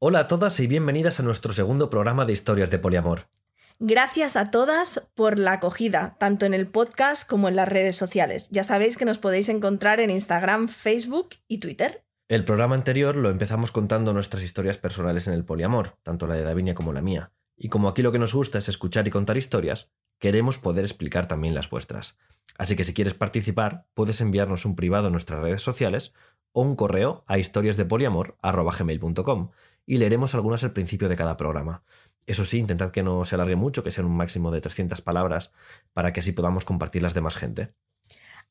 Hola a todas y bienvenidas a nuestro segundo programa de historias de poliamor. Gracias a todas por la acogida, tanto en el podcast como en las redes sociales. Ya sabéis que nos podéis encontrar en Instagram, Facebook y Twitter. El programa anterior lo empezamos contando nuestras historias personales en el poliamor, tanto la de Davinia como la mía. Y como aquí lo que nos gusta es escuchar y contar historias, queremos poder explicar también las vuestras. Así que si quieres participar, puedes enviarnos un privado en nuestras redes sociales o un correo a historiasdepoliamor.com y leeremos algunas al principio de cada programa. Eso sí, intentad que no se alargue mucho, que sean un máximo de 300 palabras, para que así podamos compartirlas de más gente.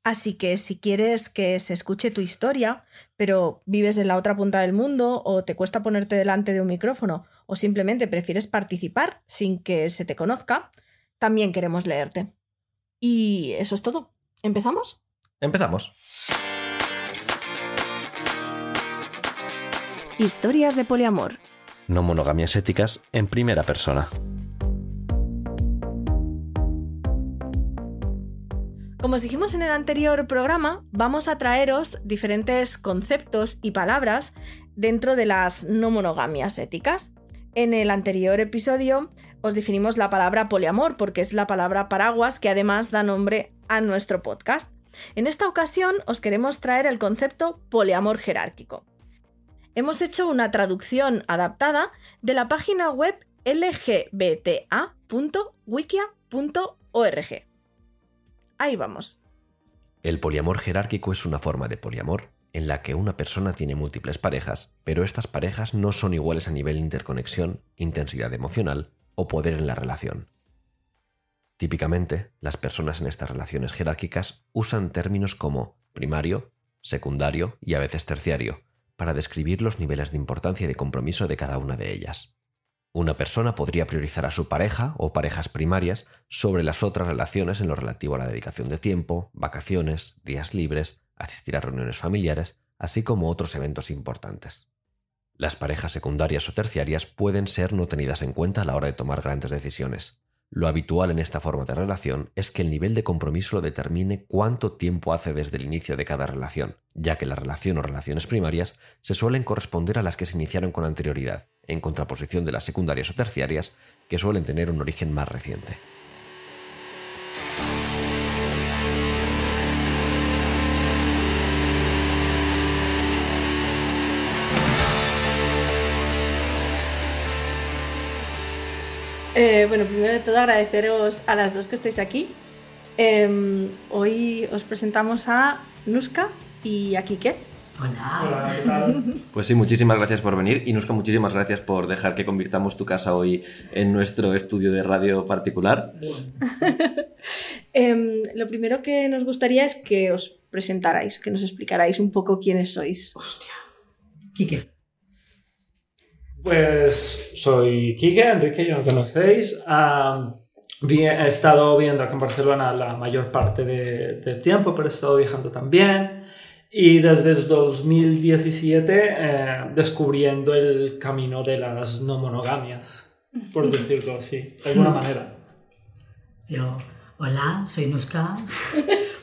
Así que si quieres que se escuche tu historia, pero vives en la otra punta del mundo o te cuesta ponerte delante de un micrófono o simplemente prefieres participar sin que se te conozca, también queremos leerte. Y eso es todo. ¿Empezamos? Empezamos. Historias de poliamor. No monogamias éticas en primera persona. Como os dijimos en el anterior programa, vamos a traeros diferentes conceptos y palabras dentro de las no monogamias éticas. En el anterior episodio os definimos la palabra poliamor porque es la palabra paraguas que además da nombre a nuestro podcast. En esta ocasión os queremos traer el concepto poliamor jerárquico hemos hecho una traducción adaptada de la página web lgbta.wikia.org. Ahí vamos. El poliamor jerárquico es una forma de poliamor en la que una persona tiene múltiples parejas, pero estas parejas no son iguales a nivel de interconexión, intensidad emocional o poder en la relación. Típicamente, las personas en estas relaciones jerárquicas usan términos como primario, secundario y a veces terciario, para describir los niveles de importancia y de compromiso de cada una de ellas. Una persona podría priorizar a su pareja o parejas primarias sobre las otras relaciones en lo relativo a la dedicación de tiempo, vacaciones, días libres, asistir a reuniones familiares, así como otros eventos importantes. Las parejas secundarias o terciarias pueden ser no tenidas en cuenta a la hora de tomar grandes decisiones, lo habitual en esta forma de relación es que el nivel de compromiso lo determine cuánto tiempo hace desde el inicio de cada relación, ya que la relación o relaciones primarias se suelen corresponder a las que se iniciaron con anterioridad, en contraposición de las secundarias o terciarias, que suelen tener un origen más reciente. Eh, bueno, primero de todo agradeceros a las dos que estáis aquí. Em, hoy os presentamos a Nuska y a Kike. Hola. ¿qué tal? Pues sí, muchísimas gracias por venir y Nuska, muchísimas gracias por dejar que convirtamos tu casa hoy en nuestro estudio de radio particular. Em, lo primero que nos gustaría es que os presentarais, que nos explicarais un poco quiénes sois. Hostia. Quique. Pues soy Quique, Enrique, ya me conocéis. he estado viviendo aquí en Barcelona la mayor parte del tiempo, pero he estado viajando también. Y desde 2017 eh, descubriendo el camino de las no monogamias, por decirlo así, de alguna manera. Yo, hola, soy Nuska,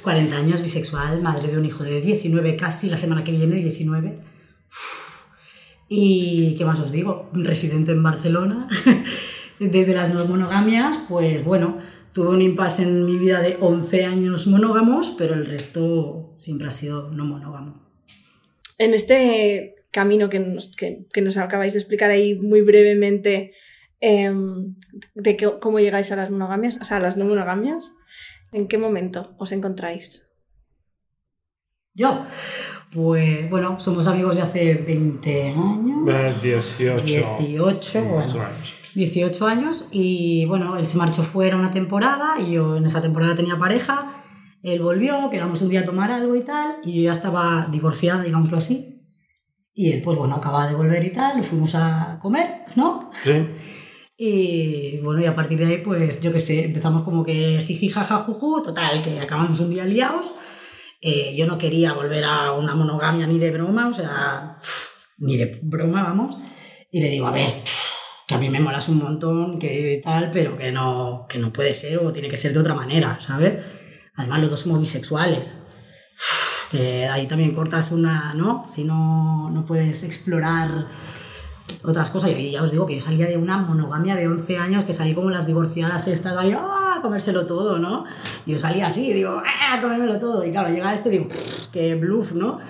40 años, bisexual, madre de un hijo de 19 casi, la semana que viene, 19. Y qué más os digo, residente en Barcelona, desde las no monogamias, pues bueno, tuve un impasse en mi vida de 11 años monógamos, pero el resto siempre ha sido no monógamo. En este camino que nos, que, nos acabáis de explicar ahí muy brevemente, em, de cómo llegáis a las monogamias, o sea, a las no monogamias, ¿en qué momento os encontráis? Yo, pues bueno, somos amigos de hace 20 años. 18. 18, bueno. 18 años. Y bueno, él se marchó fuera una temporada y yo en esa temporada tenía pareja. Él volvió, quedamos un día a tomar algo y tal. Y yo ya estaba divorciada, digámoslo así. Y él, pues bueno, acababa de volver y tal. Fuimos a comer, ¿no? Sí. Y bueno, y a partir de ahí, pues yo qué sé, empezamos como que jiji, jaja, juju. Total, que acabamos un día liados eh, yo no quería volver a una monogamia ni de broma, o sea, ni de broma, vamos. Y le digo, a ver, que a mí me molas un montón, que tal, pero que no, que no puede ser o tiene que ser de otra manera, ¿sabes? Además, los dos somos bisexuales. que ahí también cortas una, ¿no? Si no, no puedes explorar otras cosas. Y ya os digo que yo salía de una monogamia de 11 años, que salí como las divorciadas estas, ahí, ¡ah! a comérselo todo, ¿no? Yo salía así, digo, ¡ah! a comérmelo todo. Y claro, llega este, digo, "Pff, qué bluff, ¿no?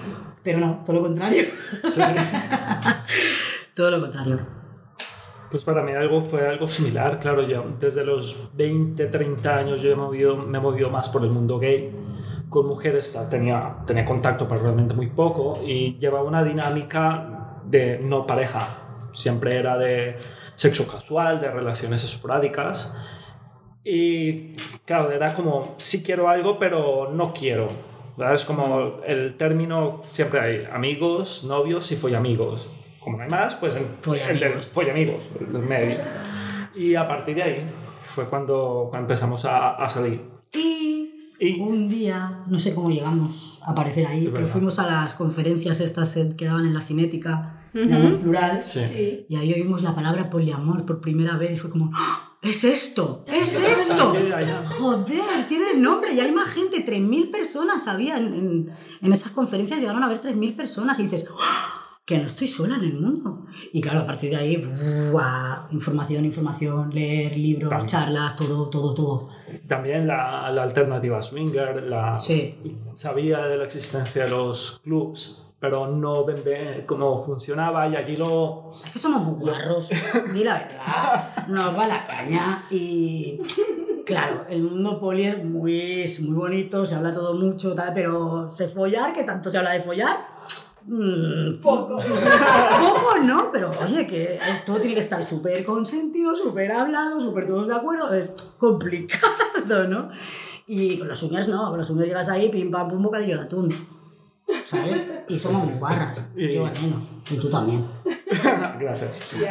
Pero no, todo lo contrario. todo lo contrario. Pues para mí algo fue algo similar, claro, yo desde los 20, 30 años yo he movido, me he movido más por el mundo gay. Con mujeres o sea, tenía, tenía contacto, pero realmente muy poco, y llevaba una dinámica de no pareja. Siempre era de sexo casual, de relaciones esporádicas. Y claro, era como, sí quiero algo, pero no quiero. ¿verdad? Es como el término, siempre hay amigos, novios y follamigos. Como no hay más, pues el, el del Follamigos. el medio. Y a partir de ahí fue cuando, cuando empezamos a, a salir. Y un día, no sé cómo llegamos a aparecer ahí, pero fuimos a las conferencias estas que daban en la Cinética, digamos plural, Sí. y ahí oímos la palabra poliamor por primera vez y fue como, ¡Ah! ¡es esto! ¡Es Ya, esto! ya, ya. Joder, tiene el nombre y hay más gente, 3.000 personas había en, en, en esas conferencias, llegaron a ver 3.000 personas y dices, ¡Ah! que no estoy sola en el mundo. Y claro, a partir de ahí, ¡buah! información, información, leer libros, También. charlas, todo, todo, todo. También la, la alternativa swinger, la, Sí. sabía de la existencia de los clubs, pero no ven bien cómo funcionaba y allí lo... Es que somos muy guarros, di la verdad, nos va la caña y claro, el mundo poli es muy, es muy bonito, se habla todo mucho, tal, pero se follar, que tanto se habla de follar, mm, Poco. poco no, pero oye, que todo tiene que estar súper consentido, súper hablado, súper todos de acuerdo, es complicado, ¿no? Y con los swingers no, con los swingers llegas ahí, pim pam pum, bocadillo de atún. ¿Sabes? Y somos muy guarras. Yo al menos. Y tú también. Gracias. Sí,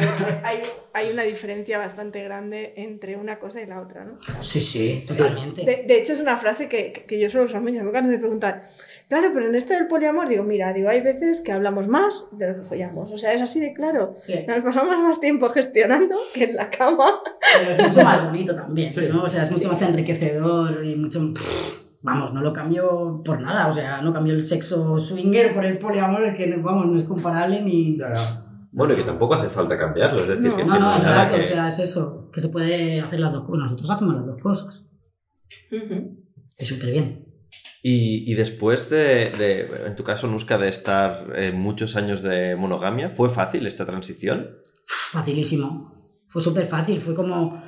hay, hay- una diferencia bastante grande entre una cosa y la otra, ¿no? Sí, sí, totalmente. De, de hecho, es una frase que, que- yo suelo usar mucho. Me preguntan, claro, pero en esto del poliamor, digo, mira, digo, hay veces que hablamos más de lo que follamos. O sea, es así de claro. Sí. Nos pasamos más tiempo gestionando que en la cama. Pero es mucho más bonito también, Sí. ¿no? O sea, es mucho más enriquecedor y mucho... Vamos, no lo cambio por nada, o sea, no cambio el sexo swinger por el poliamor, que vamos, no es comparable ni... Ya. Bueno, y que tampoco hace falta cambiarlo, es decir, No. que No, no, exacto, que- o sea, es eso, que se puede hacer las dos cosas, nosotros hacemos las dos cosas, es súper bien. Y, y después de, de, en tu caso, Nuska, de estar eh, muchos años de monogamia, ¿fue fácil esta transición? Facilísimo. Fue súper fácil. Fue como,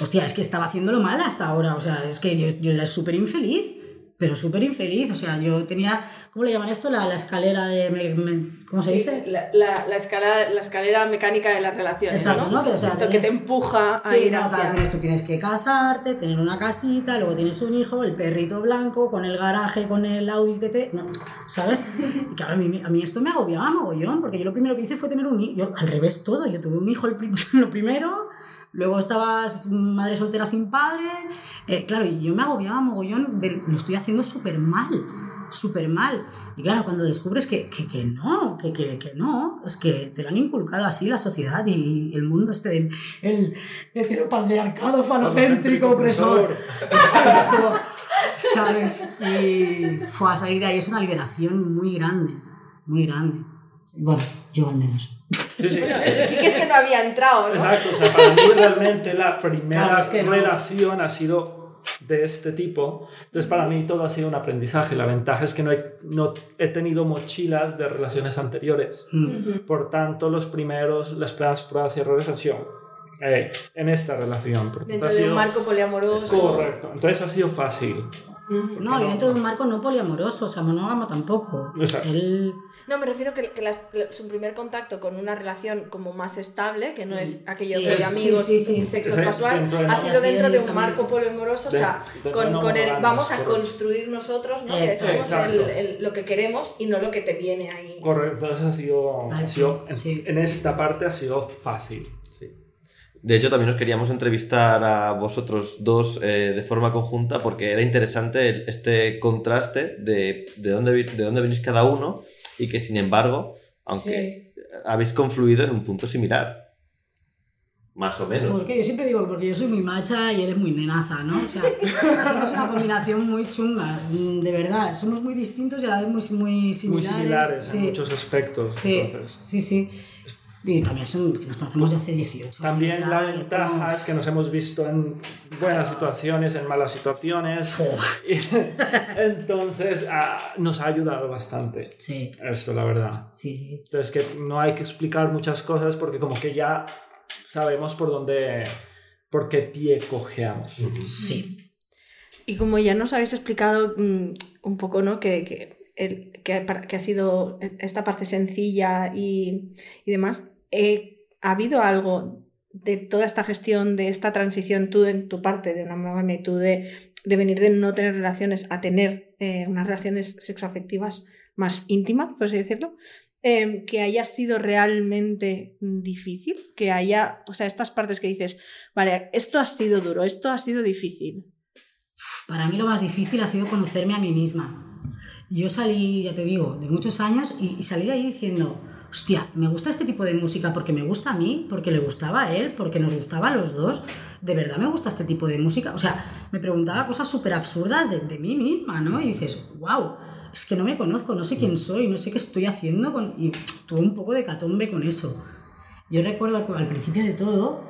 hostia, es que estaba haciéndolo mal hasta ahora. O sea, es que yo, yo era súper infeliz, pero súper infeliz. O sea, yo tenía, ¿cómo le llaman esto? La, la escalera de... me- me- ¿Cómo se dice? La, la, la escala, la escalera mecánica de las relaciones. Exacto, ¿no? ¿no? Que, o sea, Esto que te tienes- empuja a Sí, ir no, hacia... claro, tienes, tú tienes que casarte, tener una casita, luego tienes un hijo, el perrito blanco, con el garaje, con el Audi TT, no, ¿sabes? Y claro, a mí, a mí esto me agobiaba mogollón, porque yo lo primero que hice fue tener un hijo, al revés todo, yo tuve un hijo el prim- lo primero, luego estaba madre soltera sin padre, eh, claro, y yo me agobiaba mogollón, de, lo estoy haciendo súper mal, súper mal. Y claro, cuando descubres que, que, que no, que, que, que no, es que te lo han inculcado así la sociedad y el mundo este de el heteropatriarcado falocéntrico opresor. ¿Sabes? Y fue a salir de ahí es una liberación muy grande, muy grande. Bueno, yo al menos. Sí, sí. El Kike es que no había entrado, ¿no? Exacto, o sea, para mí realmente la primera Claro, es que no. relación ha sido de este tipo. Entonces, para mí todo ha sido un aprendizaje. La ventaja es que no he, no he tenido mochilas de relaciones anteriores. Mm. Por tanto, los primeros, las primeras pruebas y errores han sido eh, en esta relación. Por Dentro ha de un sido- marco poliamoroso. Correcto. Entonces ha sido fácil. Ujú. No, y dentro de un marco no poliamoroso, o sea, monógamo tampoco. Exacto. Él, No, me refiero que, que las- su primer contacto con una relación como más estable, que no es aquello Sí, de sí, amigos, sí, sí. sexo casual, ha sido dentro de un marco poliamoroso, o sea, de con, no con el vamos a construir nosotros, ¿no? Que el- el- lo que queremos y no lo que te viene ahí. Correcto. Entonces ha sido, ha sido en, Sí. en esta parte ha sido fácil. De hecho, también os queríamos entrevistar a vosotros dos eh, de forma conjunta porque era interesante el- este contraste de, de, dónde, de dónde venís cada uno y que, sin embargo, aunque habéis confluido en un punto similar. Más o menos. porque yo siempre digo, porque yo soy muy macha y él es muy nenaza, ¿no? O sea, hacemos una combinación muy chunga, de verdad. Somos muy distintos y a la vez muy, muy Muy similares. similares sí. en muchos aspectos. Sí, Entonces, sí, sí. Y también son que nos conocemos desde hace 18. También la ventaja como- es que nos hemos visto en buenas situaciones, en malas situaciones. Y entonces ah, nos ha ayudado bastante. Sí, Esto, la verdad. sí, sí. Entonces que no hay que explicar muchas cosas porque como que ya sabemos por dónde, por qué pie cojeamos. Sí. Y como ya nos habéis explicado mm, un poco, ¿no? Que, que, el- que, ha par- que ha sido esta parte sencilla y, y demás, eh, ¿ha habido algo de toda esta gestión, de esta transición, tú en tu parte de una monogamia y tú de, de venir de no tener relaciones a tener eh, unas relaciones sexoafectivas más íntimas, por así decirlo? eh, que haya sido realmente difícil, que haya, o sea, estas partes que dices, vale, esto ha sido duro, esto ha sido difícil. Para mí lo más difícil ha sido conocerme a mí misma. Yo salí, ya te digo, de muchos años y, y salí de ahí diciendo, hostia, me gusta este tipo de música porque me gusta a mí, porque le gustaba a él, porque nos gustaba a los dos. ¿De verdad me gusta este tipo de música? O sea, me preguntaba cosas súper absurdas de, de mí misma, ¿no? Y dices, wow, es que no me conozco, no sé quién soy, no sé qué estoy haciendo. Con... Y tuve un poco de catombe con eso. Yo recuerdo al principio de todo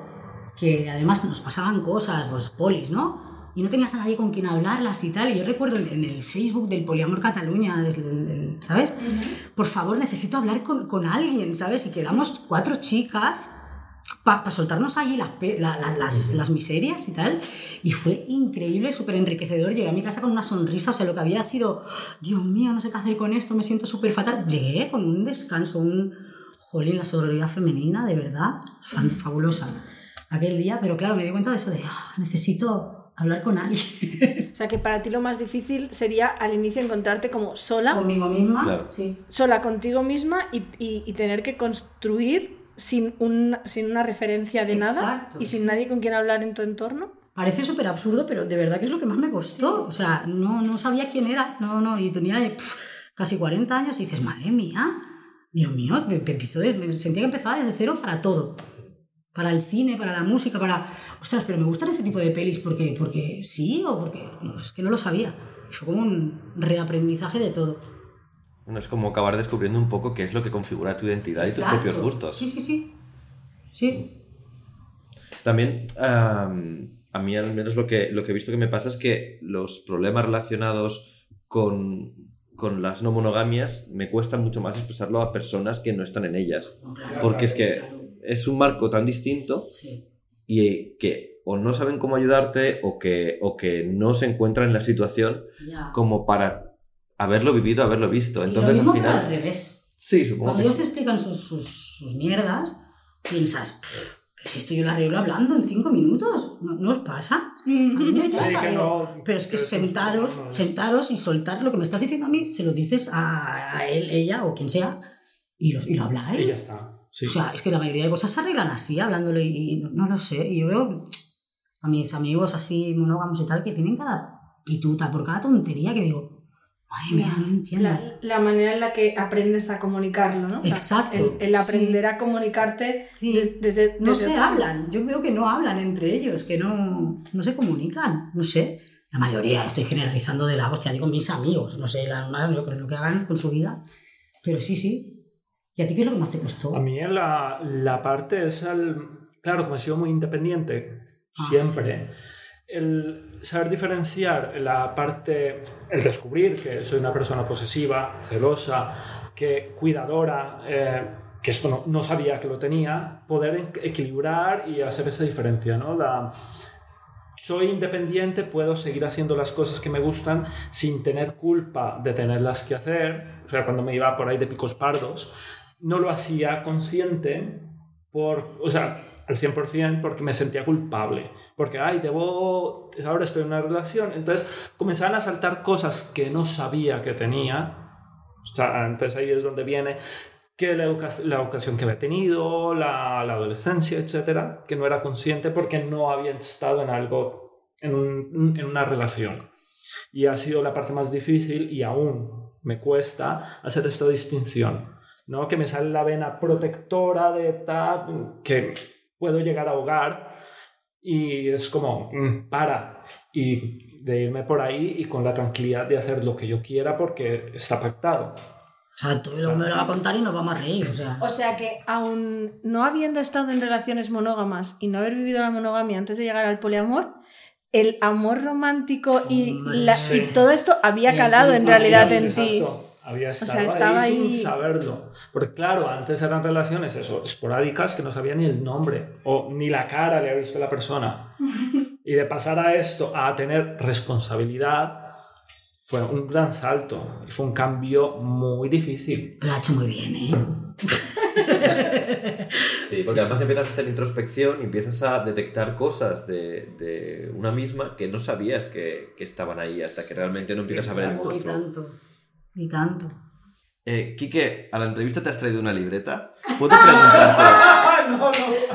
que además nos pasaban cosas, pues polis, ¿no? Y no tenías a nadie con quien hablarlas y tal. Y yo recuerdo en, en el Facebook del Poliamor Cataluña, del- del- ¿sabes? Por favor, necesito hablar con, con alguien, ¿sabes? Y quedamos cuatro chicas para soltarnos allí las, la- la- las, las miserias y tal. Y fue increíble, súper enriquecedor. Llegué a mi casa con una sonrisa, o sea, lo que había sido, Dios mío, no sé qué hacer con esto, me siento súper fatal. Llegué con un descanso, un... Jolín, la sororidad femenina, de verdad, fabulosa. Aquel día, pero claro, me di cuenta de eso de, "Ah, necesito hablar con alguien. O sea, que para ti lo más difícil sería al inicio encontrarte como sola, Conmigo misma. Claro. Sí. sola contigo misma y, y- y tener que construir sin, un, sin una referencia de nada y sin nadie con quien hablar en tu entorno. Parece súper absurdo, pero de verdad que es lo que más me costó. O sea, no, no sabía quién era, no, no, y tenía casi 40 años y dices, madre mía, Dios mío, me, me empezó de- me sentía que empezaba desde cero para todo. Para el cine, para la música, para... Ostras, pero me gustan ese tipo de pelis porque, porque sí o porque... no, es que no lo sabía. Fue como un reaprendizaje de todo. Bueno, es como acabar descubriendo un poco qué es lo que configura tu identidad y tus propios gustos. Sí, sí, sí. Sí. También, am, a mí al menos lo que, lo que he visto que me pasa es que los problemas relacionados con, con las no monogamias me cuesta mucho más expresarlo a personas que no están en ellas. Porque es que Claro. es un marco tan distinto Sí. Y que o no saben cómo ayudarte o que, o que no se encuentran en la situación Ya. como para haberlo vivido, haberlo visto. Y Entonces lo mismo, al pero al final... revés. Sí, supongo Cuando que ellos sí. te explican sus, sus, sus mierdas, piensas, "Pff, pero si esto yo lo arreglo hablando en cinco minutos, ¿no, no os pasa? A mí me Sí, pasa, que no- pero es que pero sentaros, no es- sentaros y soltar lo que me estás diciendo a mí, se lo dices a, a él, ella o quien sea, y lo, y lo habláis. Y ya está. Sí. O sea, es que la mayoría de cosas se arreglan así, hablándole, y, y no, no lo sé. Y yo veo a mis amigos así monógamos y tal, que tienen cada pituta por cada tontería que digo, madre mía, no entiendo. La, la manera en la que aprendes a comunicarlo, ¿no? Exacto, El, el sí. aprender a comunicarte Sí. des- desde, No desde se otra- hablan, yo veo que no hablan entre ellos, que no, no se comunican, no sé. La mayoría, estoy generalizando de la hostia, digo mis amigos, no sé, las más lo, que- lo que hagan con su vida. Pero sí, sí. ¿Y a ti qué es lo que más te costó? A mí la, la parte es el... Claro, como he sido muy independiente, Ah, siempre, el saber diferenciar la parte, el descubrir que soy una persona posesiva, celosa, que cuidadora, eh, que esto no, no sabía que lo tenía, poder equilibrar y hacer esa diferencia, ¿no? La, soy independiente, puedo seguir haciendo las cosas que me gustan sin tener culpa de tenerlas que hacer. O sea, cuando me iba por ahí de picos pardos, no lo hacía consciente por, o sea, al 100% porque me sentía culpable. Porque, ay, debo, ahora estoy en una relación. Entonces comenzaban a saltar cosas que no sabía que tenía. O sea, entonces ahí es donde viene que la, educa- la educación que había tenido, la, la adolescencia, etcétera, que no era consciente porque no había estado en algo, en, un- en una relación. Y ha sido la parte más difícil y aún me cuesta hacer esta distinción, ¿no? Que me sale la vena protectora de tal, que puedo llegar a ahogar y es como, mm, para, y de irme por ahí y con la tranquilidad de hacer lo que yo quiera porque está pactado. Exacto, y luego me lo va a contar y nos vamos a reír, o sea. O sea que aún no habiendo estado en relaciones monógamas y no haber vivido la monogamia antes de llegar al poliamor, el amor romántico y, la- sí. y todo esto había calado en realidad en ti. exacto, Había estado, sea, estaba ahí, ahí. sin saberlo. Porque claro, antes eran relaciones eso, esporádicas que no sabía ni el nombre o ni la cara le había visto la persona. y de pasar a esto a tener responsabilidad fue un gran salto y fue un cambio muy difícil. Pero lo ha hecho muy bien, ¿eh? Sí, porque además empiezas a hacer introspección y empiezas a detectar cosas de, de una misma que no sabías que, que estaban ahí hasta que realmente no empiezas a ver el monstruo. tanto. Y tanto. Eh, Quique, a la entrevista te has traído una libreta. ¿Puedo preguntarte, no, no.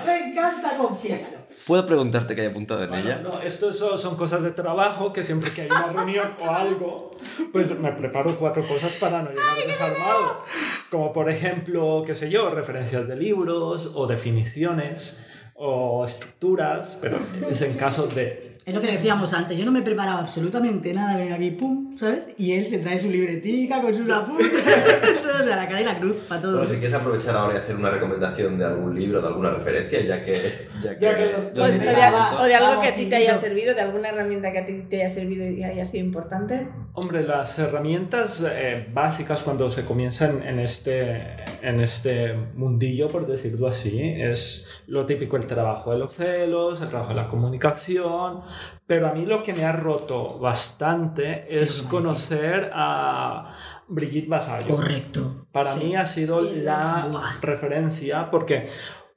Me encanta, confiésalo. ¿puedo preguntarte qué hay apuntado en Bueno, ella? no, esto son, son cosas de trabajo que siempre que hay una reunión o algo, pues me preparo cuatro cosas para no llegar desarmado. Como por ejemplo, qué sé yo, referencias de libros o definiciones o estructuras, pero es en caso de... Es lo que decíamos antes, yo no me preparaba absolutamente nada, venir aquí, pum, ¿sabes? Y él se trae su libretica con sus apuntes, o sea, la cara y la cruz, para todo. Bueno, si quieres aprovechar ahora y hacer una recomendación de algún libro, de alguna referencia, ya que... Ya que, Ya que los- O, de, o de algo que a ti te haya servido, de alguna herramienta que a ti te haya servido y haya sido importante. Hombre, las herramientas eh, básicas cuando se comienzan en este, en este mundillo, por decirlo así, es lo típico, el trabajo de los celos, el trabajo de la comunicación, pero a mí lo que me ha roto bastante Sí, es conocer a Brigitte Vasallo. Correcto. Para Sí. mí ha sido la Buah. referencia porque,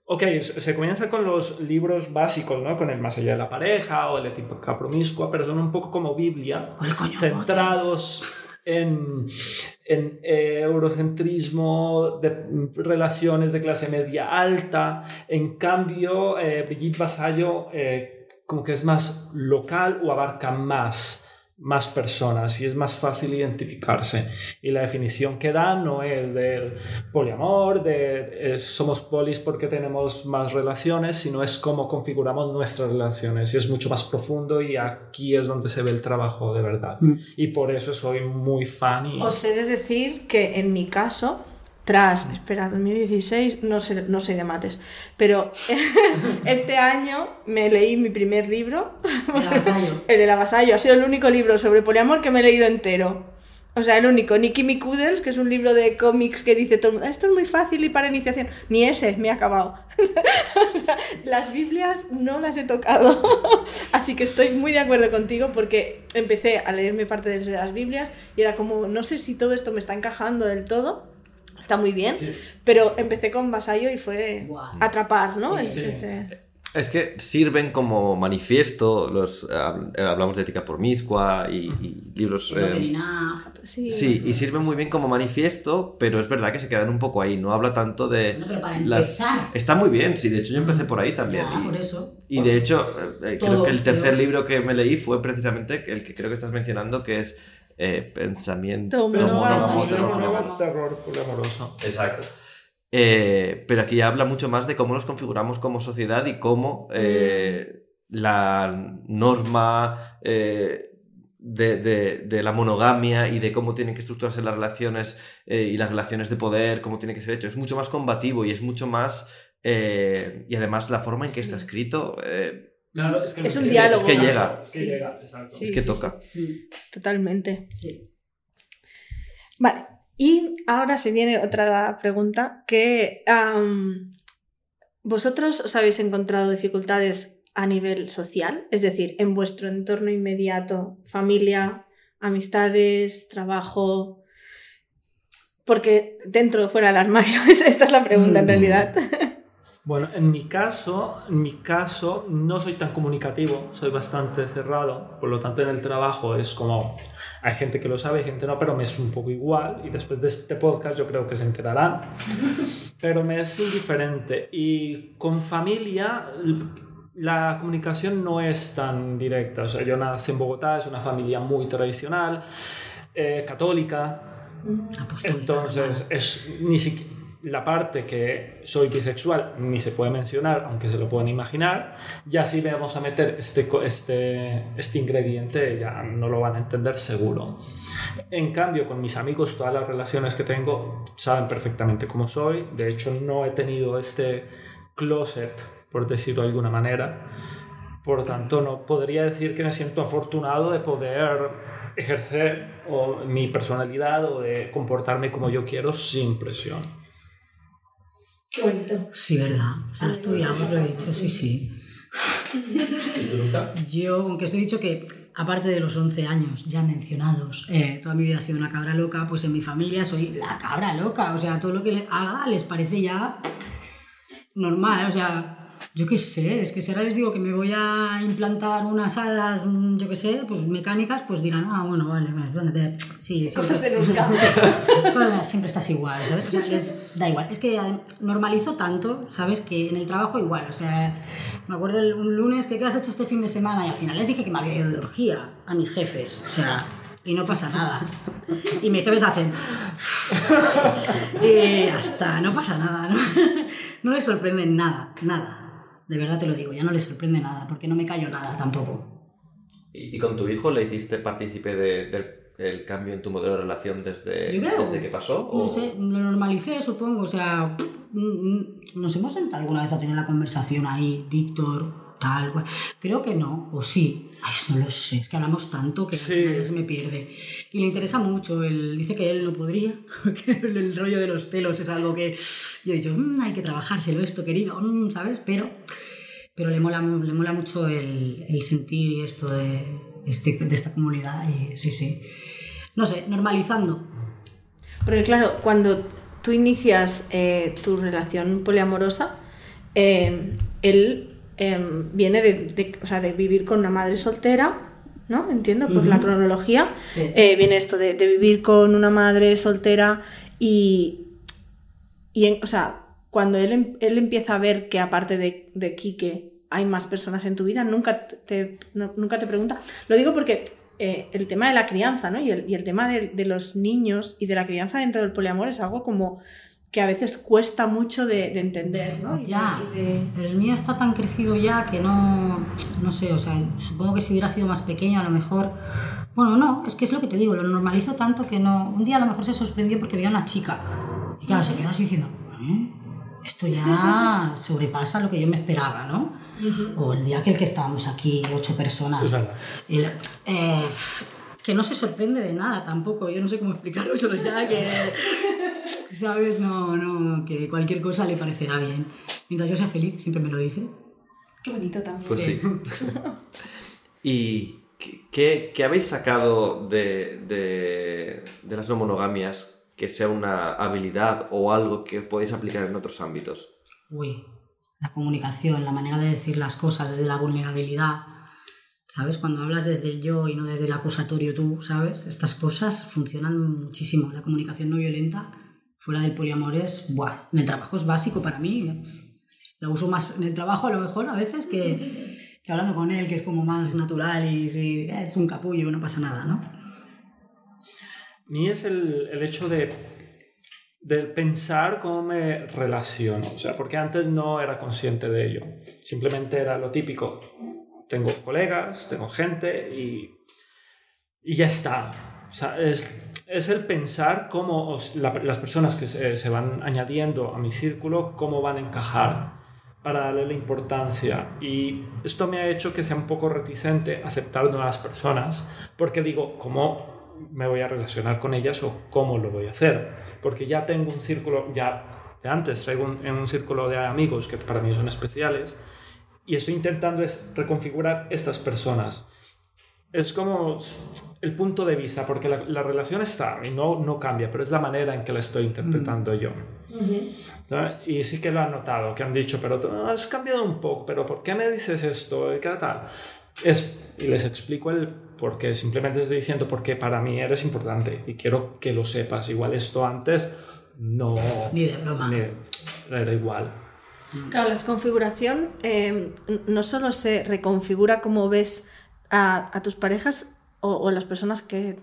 ok, se comienza con los libros básicos, ¿no? Con el más allá de la pareja o el ética promiscua, pero son un poco como Biblia, centrados en, en eh, eurocentrismo, de relaciones de clase media alta. En cambio, eh, Brigitte Vasallo eh, como que es más local o abarca más más personas y es más fácil identificarse. Y la definición que da no es del poliamor de eh, somos polis porque tenemos más relaciones sino es cómo configuramos nuestras relaciones. Y es mucho más profundo y aquí es donde se ve el trabajo de verdad. Mm. y por eso soy muy fan y Os he de decir que en mi caso, tras, espera, 2016, no sé, no sé de mates, pero este año me leí mi primer libro, El vasallo. el del Avasallo. Ha sido el único libro sobre poliamor que me he leído entero. O sea, el único. Ni Kimmy que es un libro de cómics que dice todo el mundo, esto es muy fácil y para iniciación. Ni ese, me he acabado. Las Biblias no las he tocado. Así que estoy muy de acuerdo contigo porque empecé a leerme parte de las Biblias y era como, no sé si todo esto me está encajando del todo. Está muy bien, Sí. pero empecé con Vasallo y fue atrapar, ¿no? Sí, sí. este- Es que sirven como manifiesto, los, eh, hab- hablamos de ética promiscua y, y libros... Eh. Sí. Sí, y sirven muy bien como manifiesto, pero es verdad que se quedan un poco ahí, no habla tanto de... No, pero para las- empezar. Está muy bien, sí, de hecho yo empecé por ahí también. Ya, y- por eso. Y de hecho, eh, creo que el tercer creo. libro que me leí fue precisamente el que creo que estás mencionando, que es eh, Pensamiento. Monógamo, terror poliamoroso Exacto. Eh, pero aquí habla mucho más de cómo nos configuramos como sociedad y cómo eh, la norma eh, de, de- de la monogamia y de cómo tienen que estructurarse las relaciones y las relaciones de poder, cómo tiene que ser hecho. Es mucho más combativo y es mucho más... y además la forma en que está escrito Claro, es, que Es un que- diálogo. Es que llega. es que Sí. llega exacto Sí. es que sí, toca. Mm, Totalmente. Sí. Vale, y ahora se viene otra pregunta que vosotros os habéis encontrado dificultades a nivel social, es decir, en vuestro entorno inmediato, familia, amistades, trabajo, porque dentro o fuera del armario, esta es la pregunta en Mm. realidad. Bueno, en mi caso, en mi caso no soy tan comunicativo, soy bastante cerrado, por lo tanto en el trabajo es como hay gente que lo sabe, hay gente no, pero me es un poco igual. Y después de este podcast yo creo que se enterarán, pero me es indiferente. Y con familia la comunicación no es tan directa, o sea, yo nací en Bogotá, es una familia muy tradicional, eh, católica, Apostólica, entonces, es ni siquiera. La parte que soy bisexual ni se puede mencionar, aunque se lo pueden imaginar, ya si vamos a meter este, este, este ingrediente ya no lo van a entender seguro. En cambio, con mis amigos, todas las relaciones que tengo saben perfectamente cómo soy, de hecho no he tenido este closet, por decirlo de alguna manera, por tanto no podría decir que me siento afortunado de poder ejercer mi personalidad o de comportarme como yo quiero sin presión. Qué bonito. Sí, verdad. O sea, lo estudiamos, lo he dicho, sí, sí. Yo, aunque os he dicho que, aparte de los 11 años ya mencionados, eh, toda mi vida ha sido una cabra loca, pues en mi familia soy la cabra loca. O sea, todo lo que le haga les parece ya normal. O sea, yo qué sé, es que si ahora les digo que me voy a implantar unas alas, mm, yo qué sé, pues mecánicas, pues dirán, ah, bueno, vale, vale, sí, sí. Cosas de Nusca. siempre estás igual, ¿sabes? O sea, les da igual. Es que normalizo tanto, ¿sabes? Que en el trabajo igual, o sea, me acuerdo un lunes que qué has hecho este fin de semana y al final les dije que me había ido de orgía a mis jefes, o sea, y no pasa nada. Y mis jefes hacen. y hasta, no pasa nada, ¿no? No les sorprende nada, nada. De verdad te lo digo, ya no le sorprende nada, porque no me callo nada tampoco. ¿Y, con tu hijo le hiciste partícipe del cambio en tu modelo de relación desde, desde que pasó? No sé, lo normalicé, supongo. O sea, mm, mm, nos hemos sentado alguna vez a tener la conversación ahí, Víctor, tal, Creo que no, o sí. Ay, no lo sé, es que hablamos tanto que se me pierde. Y le interesa mucho, él dice que él no podría, que el rollo de los celos es algo que yo he dicho, mm, hay que trabajárselo esto, querido, ¿sabes? Pero pero le mola, le mola mucho el, el sentir y esto de, este, de esta comunidad y sí, sí. No sé, normalizando. Porque claro, cuando tú inicias eh, tu relación poliamorosa, eh, él em, viene de, de, o sea, de, vivir con una madre soltera, ¿no? Entiendo, por la cronología. Eh, viene esto de, vivir con una madre soltera y, y o sea, cuando él, em, él, empieza a ver que aparte de, de Quique hay más personas en tu vida, nunca te, nunca te pregunta. Lo digo porque eh, el tema de la crianza ¿no? y, el, y el tema de, de, los niños y de la crianza dentro del poliamor es algo como que a veces cuesta mucho de, de entender, ¿no? Ya, pero el mío está tan crecido ya que no, no sé, o sea, supongo que si hubiera sido más pequeño a lo mejor... Bueno, no, es que es lo que te digo, lo normalizo tanto que no... Un día a lo mejor se sorprendió porque veía una chica y claro, se quedó así diciendo. Esto ya sobrepasa lo que yo me esperaba, ¿no? O el día que el que estábamos aquí, ocho personas. Eh, que no se sorprende de nada tampoco, yo no sé cómo explicarlo, solo ya que, ¿sabes? No, no, que cualquier cosa le parecerá bien. Mientras yo sea feliz, siempre me lo dice. Qué bonito también. Pues sí. ¿Y qué, qué, habéis sacado de, de, de las no monogamias que sea una habilidad o algo que podéis aplicar en otros ámbitos? Uy, la comunicación, la manera de decir las cosas desde la vulnerabilidad. ¿Sabes? Cuando hablas desde el yo y no desde el acusatorio tú, ¿sabes? Estas cosas funcionan muchísimo. La comunicación no violenta fuera del poliamor es, buah, en el trabajo es básico para mí. La uso más en el trabajo a lo mejor a veces que, que hablando con él, que es como más natural y, y eh, es un capullo, no pasa nada, ¿no? Ni es el, el hecho de, de, pensar cómo me relaciono, o sea, porque antes no era consciente de ello, simplemente era lo típico, tengo colegas, tengo gente y, y ya está, o sea, es, es el pensar cómo las personas que se, se, van añadiendo a mi círculo, cómo van a encajar para darle la importancia. Y esto me ha hecho que sea un poco reticente aceptar nuevas personas, porque digo, ¿cómo me voy a relacionar con ellas o cómo lo voy a hacer. Porque ya tengo un círculo, ya de antes traigo en un círculo de amigos que para mí son especiales y estoy intentando es reconfigurar estas personas. Es como el punto de vista, porque la, la relación está y no, no cambia, pero es la manera en que la estoy interpretando yo. Y sí que lo han notado, que han dicho, pero has cambiado un poco, pero ¿por qué me dices esto? ¿Qué tal? Es, y les explico el por qué, simplemente estoy diciendo porque para mí eres importante y quiero que lo sepas. Igual esto antes no... Ni de broma. era igual. Claro, la configuración eh, no solo se reconfigura como ves a, a, tus parejas, o, o las personas que,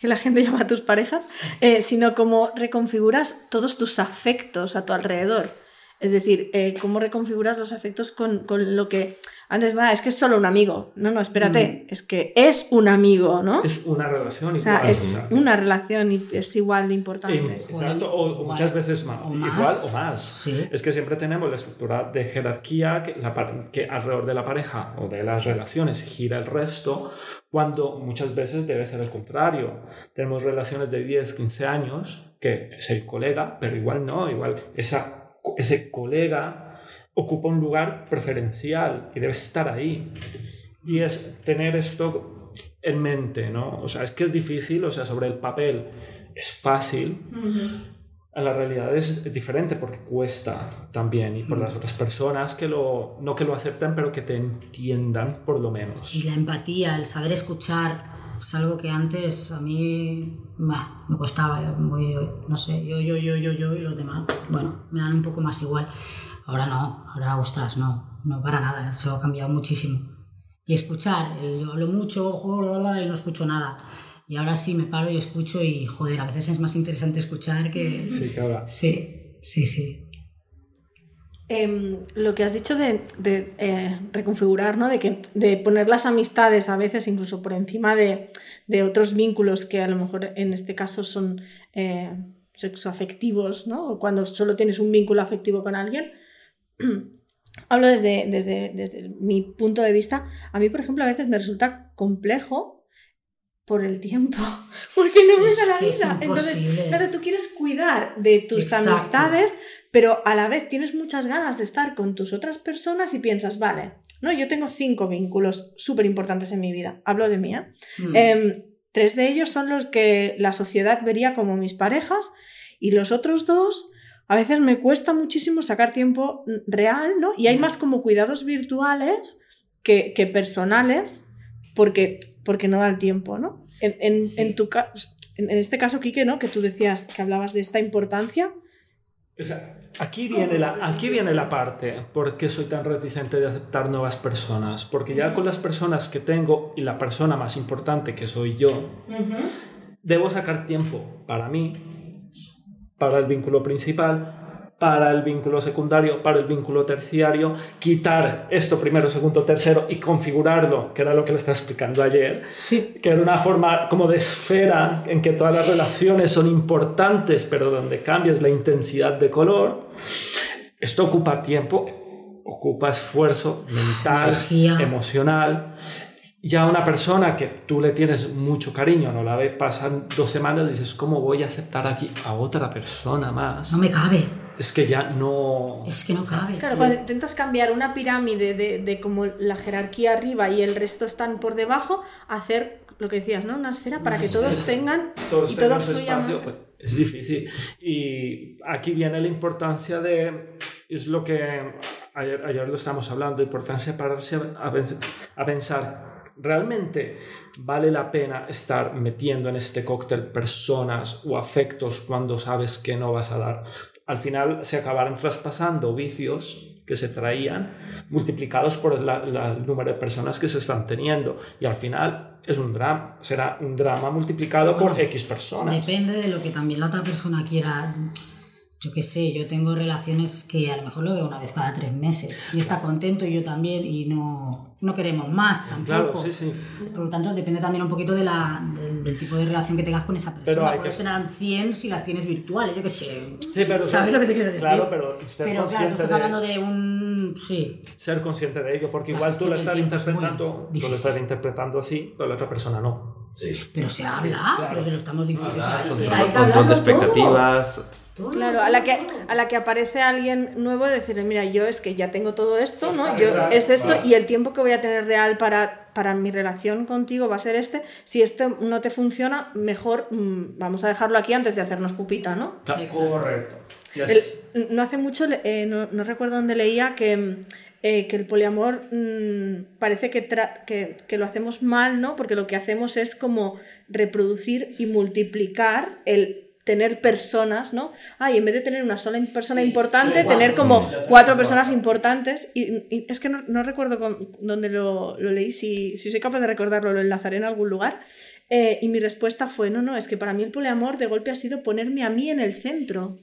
que la gente llama a tus parejas, eh, sino cómo reconfiguras todos tus afectos a tu alrededor. Es decir, eh, cómo reconfiguras los afectos con, con lo que antes va, es que es solo un amigo. No, no, espérate, es que es un amigo, ¿no? Es una relación o sea, igual. es una relación y es igual de importante. Exacto, o, o muchas veces más, o igual más. o más. Sí. Es que siempre tenemos la estructura de jerarquía que, la que alrededor de la pareja o de las relaciones gira el resto, cuando muchas veces debe ser el contrario. Tenemos relaciones de 10, 15 años, que es el colega, pero igual no, igual esa, ese colega ocupa un lugar preferencial y debes estar ahí. Y es tener esto en mente, ¿no? O sea, es que es difícil, o sea, sobre el papel es fácil, en la realidad es diferente porque cuesta también y por las otras personas que lo, no que lo acepten, pero que te entiendan por lo menos. Y la empatía, el saber escuchar, es algo que antes a mí bah, me costaba. eh, muy, no sé, yo, yo, yo, yo, yo y los demás, bueno, me dan un poco más igual. Ahora no, ahora, ostras, no, no para nada, eso ha cambiado muchísimo. Y escuchar, el- yo hablo mucho joder, y no escucho nada. Y ahora sí me paro y escucho y, joder, a veces es más interesante escuchar que... Sí, que ahora. Sí, sí, sí. Em, lo que has dicho de, de, eh, reconfigurar, ¿no? De, que, de poner las amistades a veces incluso por encima de, de otros vínculos que a lo mejor en este caso son eh, sexoafectivos, ¿no? O cuando solo tienes un vínculo afectivo con alguien. Hablo desde, desde, desde mi punto de vista. A mí, por ejemplo, a veces me resulta complejo por el tiempo, porque no me Es da la vida. Entonces, claro, tú quieres cuidar de tus Exacto. amistades, pero a la vez tienes muchas ganas de estar con tus otras personas y piensas, vale, no, yo tengo cinco vínculos súper importantes en mi vida. Hablo de mí, ¿eh? Mm. Em, tres de ellos son los que la sociedad vería como mis parejas y los otros dos a veces me cuesta muchísimo sacar tiempo real, ¿no? Y hay más como cuidados virtuales que, que personales porque, porque no da el tiempo, ¿no? En, en- Sí. en tu en, en este caso, Quique, ¿no? Que tú decías que hablabas de esta importancia. O sea, aquí, viene la, aquí viene la parte por qué soy tan reticente de aceptar nuevas personas. Porque ya con las personas que tengo y la persona más importante que soy yo, debo sacar tiempo para mí, para el vínculo principal, para el vínculo secundario, para el vínculo terciario, quitar esto primero, segundo, tercero y configurarlo, que era lo que le estaba explicando ayer, Sí. que era una forma como de esfera en que todas las relaciones son importantes, pero donde cambias la intensidad de color. Esto ocupa tiempo, ocupa esfuerzo mental, Energía. emocional. Ya una persona que tú le tienes mucho cariño, no la ves, pasan dos semanas y dices, ¿cómo voy a aceptar aquí a otra persona más? No me cabe, Es que ya no... es que no cabe. Claro, cuando intentas cambiar una pirámide de, de como la jerarquía arriba y el resto están por debajo, hacer lo que decías, ¿no? Una esfera para Una que todos esfera. tengan todos y tengan todo su fluya espacio, más. pues, es difícil. Y aquí viene la importancia de, es lo que ayer, ayer lo estamos hablando, importancia de pararse a, a pens- a pensar, ¿realmente vale la pena estar metiendo en este cóctel personas o afectos cuando sabes que no vas a dar? Al final se acabarán traspasando vicios que se traían multiplicados por la- la- el número de personas que se están teniendo y al final es un drama, será un drama multiplicado por X personas. Depende de lo que también la otra persona quiera. Yo qué sé, yo tengo relaciones que a lo mejor lo veo una vez cada tres meses y está contento y yo también y no, no queremos más tampoco. Claro, sí, sí. Por lo tanto, depende también un poquito de la, del, del tipo de relación que tengas con esa persona. Pero hay Puedes que- tener 100 si las tienes virtuales, yo qué sé. Sí, pero ¿Sabes lo que te quiero decir? Claro, pero ser Pero claro, tú consciente estás de hablando de un... Sí, ser consciente de ello, porque igual tú lo estás es interpretando, tú lo estás interpretando así, pero la otra persona no. Sí. pero se habla, claro. pero se lo estamos diciendo. o sea, Hablar, es que control, hay que control de hablarlo todo. Todo, Claro, a la, que, a la que aparece alguien nuevo, decirle, mira, yo es que ya tengo todo esto, ¿no? Exacto, Yo, exacto, es esto claro. y el tiempo que voy a tener real para, para mi relación contigo va a ser este. Si esto no te funciona, mejor mm, vamos a dejarlo aquí antes de hacernos pupita, ¿no? Exacto. Correcto. El- no hace mucho, eh, no, no recuerdo dónde leía que, mm, eh, que el poliamor mm, parece que, tra- que, que lo hacemos mal, ¿no? Porque lo que hacemos es como reproducir y multiplicar el tener personas, ¿no? Ah, y en vez de tener una sola persona Sí, importante, sí, tener como cuatro personas importantes. Y, y es que no, no recuerdo con- dónde lo, lo leí, si, si soy capaz de recordarlo, lo enlazaré en algún lugar. Eh, y mi respuesta fue, no, no, es que para mí el poliamor de golpe ha sido ponerme a mí en el centro.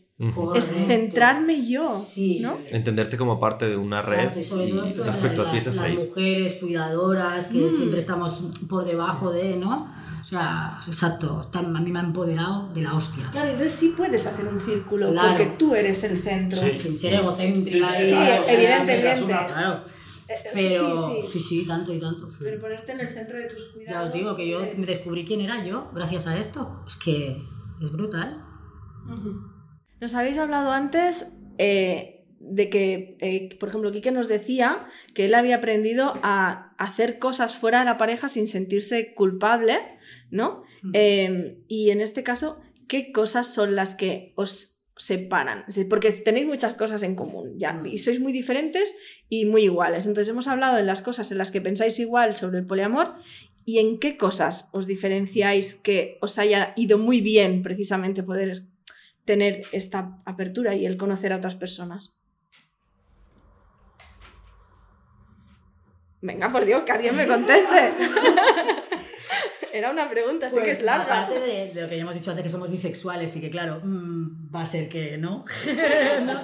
Es centrarme yo, Sí. ¿no? Entenderte como parte de una red Exacto, y sobre todo esto de respecto a ti las, las ahí. mujeres cuidadoras que Mm. siempre estamos por debajo de, ¿no? O sea, exacto, está- a mí me ha empoderado de la hostia. Claro, entonces sí puedes hacer un círculo, Claro. porque tú eres el centro. Sí. Sin ser egocéntrica. Sí, Sí, claro, evidentemente. Claro, Eh, sí, pero sí, sí. sí, sí, tanto y tanto. Pero ponerte en el centro de tus cuidados. Ya os digo que yo eh, me descubrí quién era yo gracias a esto. Es que es brutal. Nos habéis hablado antes eh, de que, eh, por ejemplo, Quique nos decía que él había aprendido a hacer cosas fuera de la pareja sin sentirse culpable, ¿no? Mm. Eh, y en este caso, ¿qué cosas son las que os separan? Es decir, porque tenéis muchas cosas en común ya Mm. y sois muy diferentes y muy iguales. Entonces hemos hablado de las cosas en las que pensáis igual sobre el poliamor y en qué cosas os diferenciáis que os haya ido muy bien precisamente poder tener esta apertura y el conocer a otras personas. Venga, por Dios, que alguien me conteste. Era una pregunta, sí que Pues, es larga. Aparte de, de lo que ya hemos dicho antes, que somos bisexuales y que, claro, mm, va a ser que no. ¿no?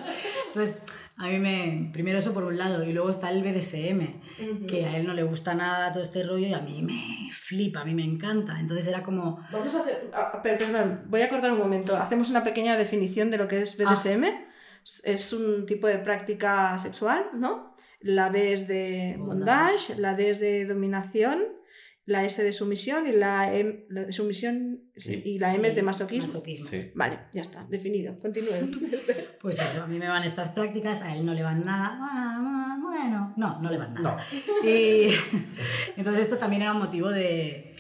Entonces, a mí me. Primero eso por un lado, y luego está el BDSM, que a él no le gusta nada todo este rollo y a mí me flipa, a mí me encanta. Entonces era como. Vamos a hacer. ah, per- perdón, voy a cortar un momento. Hacemos una pequeña definición de lo que es Ah. BDSM. Es- Es un tipo de práctica sexual, ¿no? La B es de bondage, la D es de dominación, la S de sumisión y la M la de sumisión Sí. y la M es de masoquismo. masoquismo. Sí. Vale, ya está, definido. Continúen. Pues eso, a mí me van estas prácticas, a él no le van nada. Bueno, no, no le van nada. Y entonces esto también era un motivo de,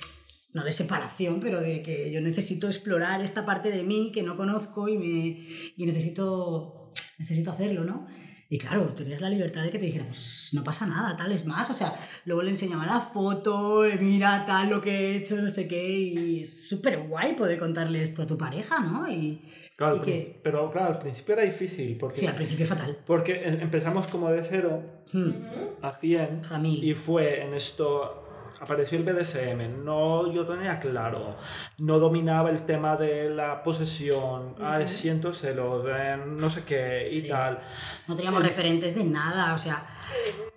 no de separación, pero de que yo necesito explorar esta parte de mí que no conozco y, me, y necesito, necesito hacerlo, ¿no? Y claro, tenías la libertad de que te dijera, pues no pasa nada, tal es más. O sea, luego le enseñaba la foto, mira tal lo que he hecho, no sé qué, y es súper guay poder contarle esto a tu pareja, ¿no? Y, Claro, y que- pero claro, al principio era difícil porque, sí, al principio fatal. porque em- empezamos como de cero Hmm, a 100 Familia. y fue en esto apareció el BDSM no yo tenía claro no dominaba el tema de la posesión ay Ujú. siento celos eh, no sé qué y Sí. tal No teníamos El- referentes de nada, o sea,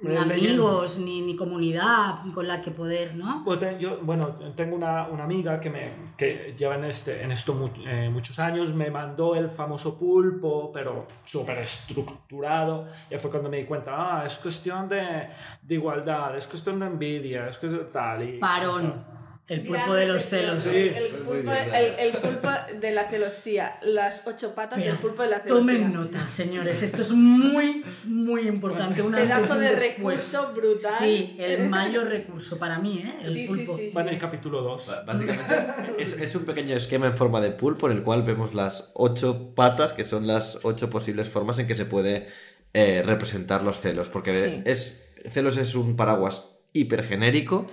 ni Eh, amigos, ni, ni comunidad con la que poder, ¿no? Bueno, te- yo, bueno, tengo una, una amiga que, me, que lleva en, este, en esto mu- eh, muchos años, me mandó el famoso pulpo, pero súper estructurado. Y fue cuando me di cuenta, ah, es cuestión de, de igualdad, es cuestión de envidia, es cuestión tal. Y, Parón. El pulpo de los celos. Sí. El pulpo, el, el pulpo de la celosía, las ocho patas Mira, del pulpo de la celosía. Tomen nota, señores. Esto es muy, muy importante. Un Pedazo de después. recurso brutal. Sí, el mayor recurso para mí, ¿eh? El Sí, sí, pulpo. sí. Va en el capítulo 2. Ba- Básicamente es, es un pequeño esquema en forma de pulpo en el cual vemos las ocho patas, que son las ocho posibles formas en que se puede eh, representar los celos. Porque Sí. es, celos es un paraguas hipergenérico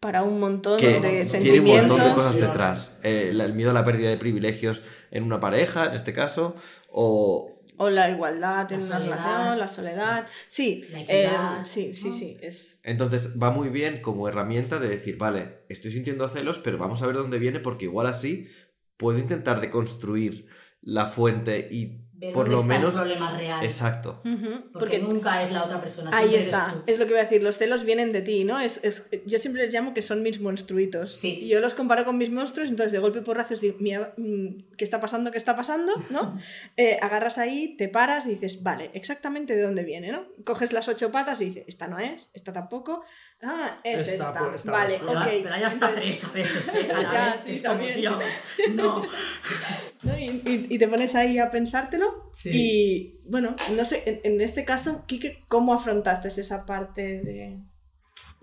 Para un montón que de tiene un sentimientos. montón de cosas detrás. Eh, el miedo a la pérdida de privilegios en una pareja, en este caso, o O la igualdad en La una soledad. relación, la soledad. Sí, La eh, sí, sí, ¿no? sí. Es... Entonces va muy bien como herramienta de decir, vale, estoy sintiendo celos, pero vamos a ver dónde viene porque igual así puedo intentar deconstruir la fuente y Ver por dónde lo está menos... el problema real. Exacto. Porque, Porque nunca es la otra persona. ahí está. eres tú. Es lo que voy a decir. Los celos vienen de ti, ¿no? Es, es- yo siempre les llamo que son mis monstruitos. Sí. Yo los comparo con mis monstruos, entonces de golpe y porrazos digo, mira, mm, ¿qué está pasando? ¿Qué está pasando? ¿No? Eh, agarras ahí, te paras y dices, vale, exactamente de dónde viene, ¿no? Coges las ocho patas y dices, esta no es, esta tampoco. Ah, es Esta, esta. pues, esta vale, ok. pero hay hasta Entonces- tres a veces, ¿eh? A la Ya, vez. sí, es como. Dios, no. ¿no? Y, y- y te pones ahí a pensártelo. Sí. Y bueno, no sé, en, en este caso, Kike, ¿cómo afrontaste esa parte de.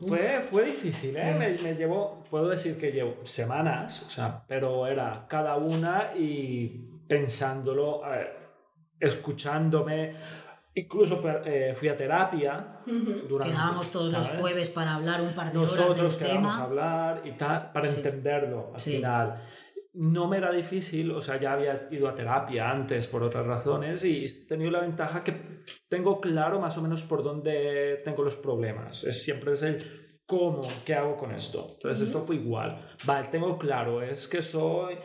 Fue, fue difícil, ¿eh? Sí. Me, me llevó, puedo decir que llevo semanas, o sea, pero era cada una y pensándolo, a ver, escuchándome. Incluso fui a, eh, fui a terapia. Durante, Quedábamos todos los ¿sabes? jueves para hablar un par de horas Nosotros del quedamos a tema. hablar y tal, para Sí. entenderlo al Sí. final. No me era difícil, o sea, ya había ido a terapia antes por otras razones y he tenido la ventaja que tengo claro más o menos por dónde tengo los problemas. Es siempre es el cómo, qué hago con esto. Entonces, esto fue igual. Vale, tengo claro, es que soy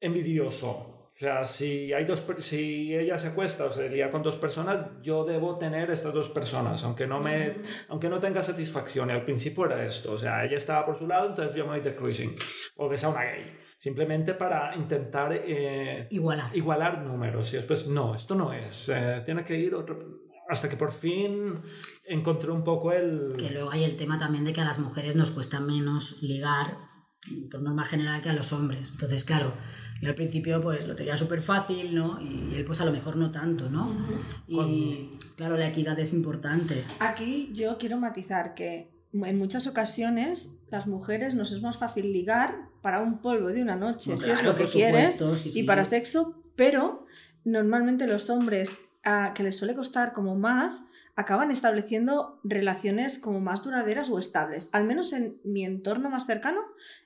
envidioso. O sea, si, hay dos, si ella se acuesta o se lía con dos personas, yo debo tener estas dos personas, aunque no, me, aunque no tenga satisfacción. Y al principio era esto. O sea, ella estaba por su lado, entonces yo me voy de cruising. O que sea una gay. Simplemente para intentar eh, Igualar. igualar números. Y después, no, esto no es. Eh, tiene que ir otro- hasta que por fin encontré un poco el... Que luego hay el tema también de que a las mujeres nos cuesta menos ligar, por norma general, que a los hombres. Entonces, claro, yo al principio pues lo tenía súper fácil, ¿no? Y él pues a lo mejor no tanto, ¿no? Y claro, la equidad es importante. Aquí yo quiero matizar que en muchas ocasiones las mujeres nos es más fácil ligar para un polvo de una noche, No, si es lo que quieres, supuesto, sí, y para sexo, pero normalmente los hombres a que les suele costar como más acaban estableciendo relaciones como más duraderas o estables. Al menos en mi entorno más cercano,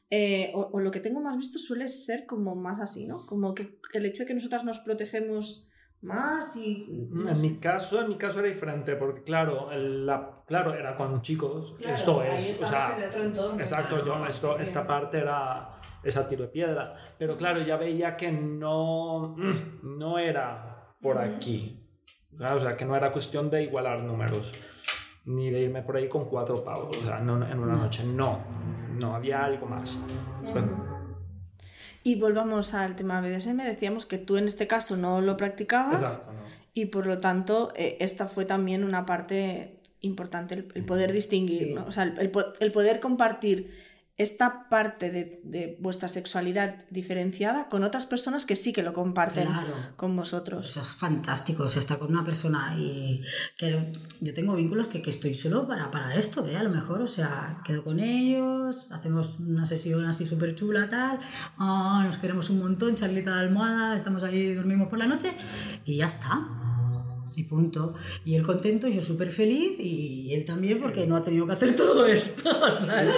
eh, o, o lo que tengo más visto suele ser como más así, ¿no? Como que el hecho de que nosotras nos protegemos más y... no En sé. mi caso, en mi caso era diferente, porque claro, la, claro era cuando chicos, Claro, esto es, o sea, en otro entorno, exacto, claro. yo, esto, esta parte era esa tiro de piedra, pero claro, ya veía que no, mm, no era por Ujú. aquí, ¿sabes? o sea, que no era cuestión de igualar números, ni de irme por ahí con cuatro pavos, o sea, no, en una noche, no, no, había algo más. O sea, Y volvamos al tema BDSM. Decíamos que tú en este caso no lo practicabas exacto, no. y por lo tanto eh, esta fue también una parte importante, el, el poder distinguir, Sí. ¿no? O sea, el, el poder compartir esta parte de, de vuestra sexualidad diferenciada con otras personas que sí que lo comparten Claro. con vosotros. Eso es fantástico, o sea, estar con una persona y que yo tengo vínculos que, que estoy solo para, para esto, ¿eh? A lo mejor, o sea, quedo con ellos, hacemos una sesión así súper chula, tal, ah, nos queremos un montón, charlita de almohada, estamos ahí, dormimos por la noche y ya está. Y punto. Y él contento, yo súper feliz y él también porque no ha tenido que hacer todo esto. ¿sabes?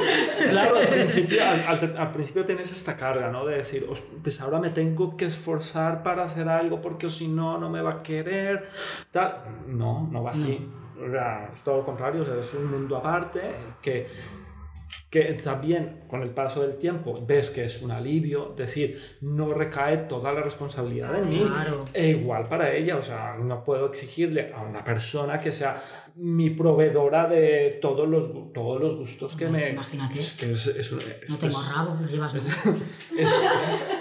Claro, al principio, al, principio tienes esta carga, ¿no? De decir, "Os- pues ahora me tengo que esforzar para hacer algo porque si no, no me va a querer. Tal. No, no va así. O sea, es todo lo contrario, o sea, es un mundo aparte que, que también con el paso del tiempo ves que es un alivio, decir, no recae toda la responsabilidad en mí. Claro. E igual para ella, o sea, no puedo exigirle a una persona que sea mi proveedora de todos los, todos los gustos que me... imagínate. Es que es, es, No tengo rabo, lo llevas